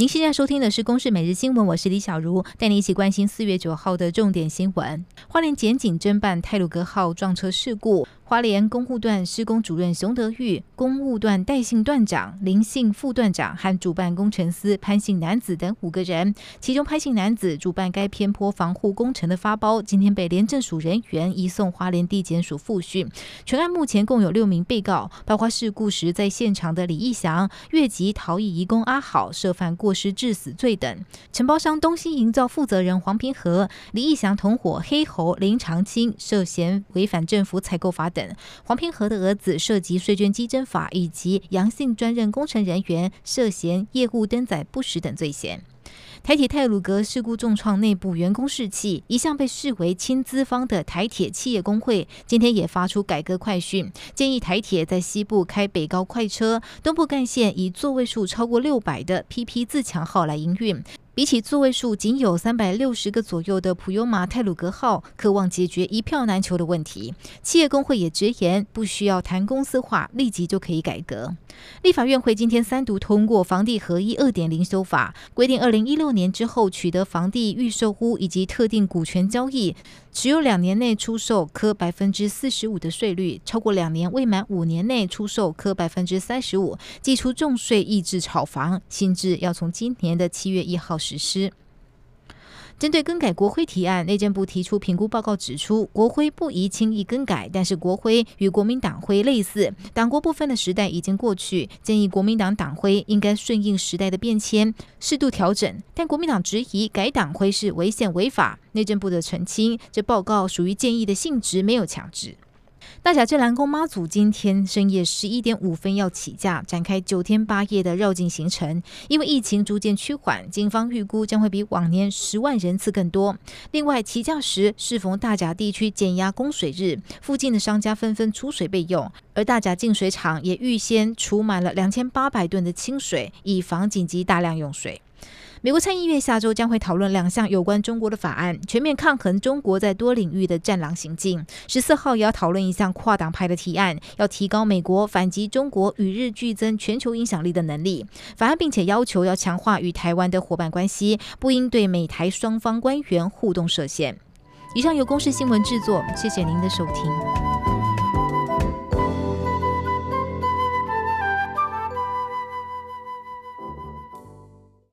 您现在收听的是《公视每日新闻》，我是李小茹，带你一起关心四月九号的重点新闻。花莲检警侦办泰鲁格号撞车事故。花莲工务段施工主任熊德玉、工务段戴姓段长、林姓副段长和主办工程师潘姓男子等五个人，其中潘姓男子主办该偏坡防护工程的发包，今天被廉政署人员移送花莲地检署复讯。全案目前共有六名被告，包括事故时在现场的李义祥、越级逃逸移工阿好涉犯过失致死罪等；承包商东兴营造负责人黄平和、李义祥同伙黑猴林长青涉嫌违反政府采购法等。黄平和的儿子涉及税捐稽征法，以及杨姓专任工程人员涉嫌业务登载不实等罪嫌。台铁泰鲁格事故重创内部员工士气，一向被视为亲资方的台铁企业工会今天也发出改革快讯，建议台铁在西部开北高快车，东部干线以座位数超过六百的 PP 自强号来营运。比起座位数仅有三百六十个左右的普悠玛泰鲁格号，渴望解决一票难求的问题。企业工会也直言，不需要谈公司化，立即就可以改革。立法院会今天三读通过房地合一二点零修法，规定二零一六年之后取得房地预售屋以及特定股权交易，持有两年内出售科百分之四十五的税率，超过两年未满五年内出售科百分之三十五，祭出重税抑制炒房，新制要从今年的七月一号实施。针对更改国徽提案，内政部提出评估报告，指出国徽不宜轻易更改，但是国徽与国民党徽类似，党国部分的时代已经过去，建议国民党党徽应该顺应时代的变迁，适度调整。但国民党质疑改党徽是违宪违法，内政部的澄清，这报告属于建议的性质，没有强制。大甲镇蓝宫妈祖今天深夜十一点五分要起驾，展开九天八夜的绕境行程。因为疫情逐渐趋缓，警方预估将会比往年十万人次更多。另外，起驾时适逢大甲地区减压供水日，附近的商家纷纷出水备用，而大甲净水厂也预先储满了两千八百吨的清水，以防紧急大量用水。美国参议院下周将会讨论两项有关中国的法案，全面抗衡中国在多领域的战狼行径。十四号也要讨论一项跨党派的提案，要提高美国反击中国与日俱增全球影响力的能力。法案并且要求要强化与台湾的伙伴关系，不应对美台双方官员互动设限。以上由公视新闻制作，谢谢您的收听。